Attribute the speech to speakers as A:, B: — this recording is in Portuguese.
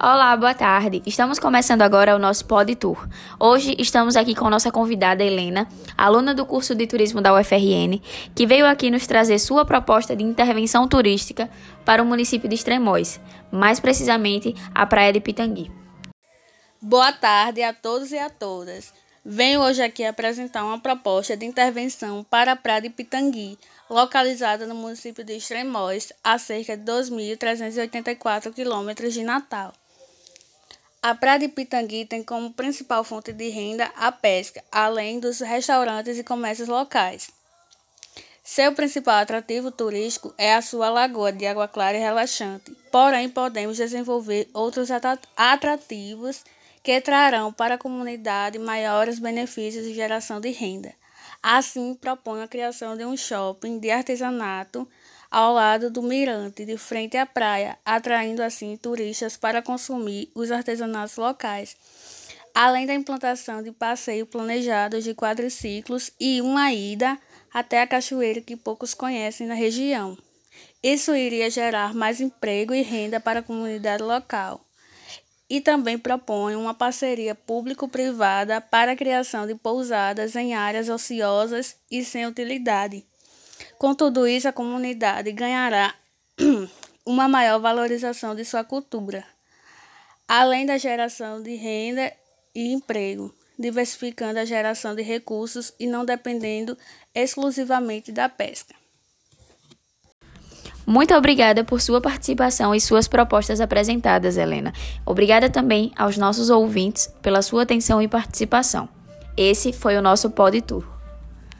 A: Olá, boa tarde. Estamos começando agora o nosso Pod Tour. Hoje estamos aqui com nossa convidada Helena, aluna do curso de turismo da UFRN, que veio aqui nos trazer sua proposta de intervenção turística para o município de Extremóis, mais precisamente a Praia de Pitangui.
B: Boa tarde a todos e a todas. Venho hoje aqui apresentar uma proposta de intervenção para a Praia de Pitangui, localizada no município de Extremóis, a cerca de 2.384 quilômetros de Natal. A Praia de Pitangui tem como principal fonte de renda a pesca, além dos restaurantes e comércios locais. Seu principal atrativo turístico é a sua lagoa de água clara e relaxante, porém podemos desenvolver outros atrativos que trarão para a comunidade maiores benefícios e geração de renda. Assim, propõe a criação de um shopping de artesanato ao lado do mirante, de frente à praia, atraindo assim turistas para consumir os artesanatos locais, além da implantação de passeios planejados de quadriciclos e uma ida até a cachoeira que poucos conhecem na região. Isso iria gerar mais emprego e renda para a comunidade local. E também propõe uma parceria público-privada para a criação de pousadas em áreas ociosas e sem utilidade com tudo isso, a comunidade ganhará uma maior valorização de sua cultura, além da geração de renda e emprego, diversificando a geração de recursos e não dependendo exclusivamente da pesca.
A: Muito obrigada por sua participação e suas propostas apresentadas, Helena. Obrigada também aos nossos ouvintes pela sua atenção e participação. Esse foi o nosso Pod Tour.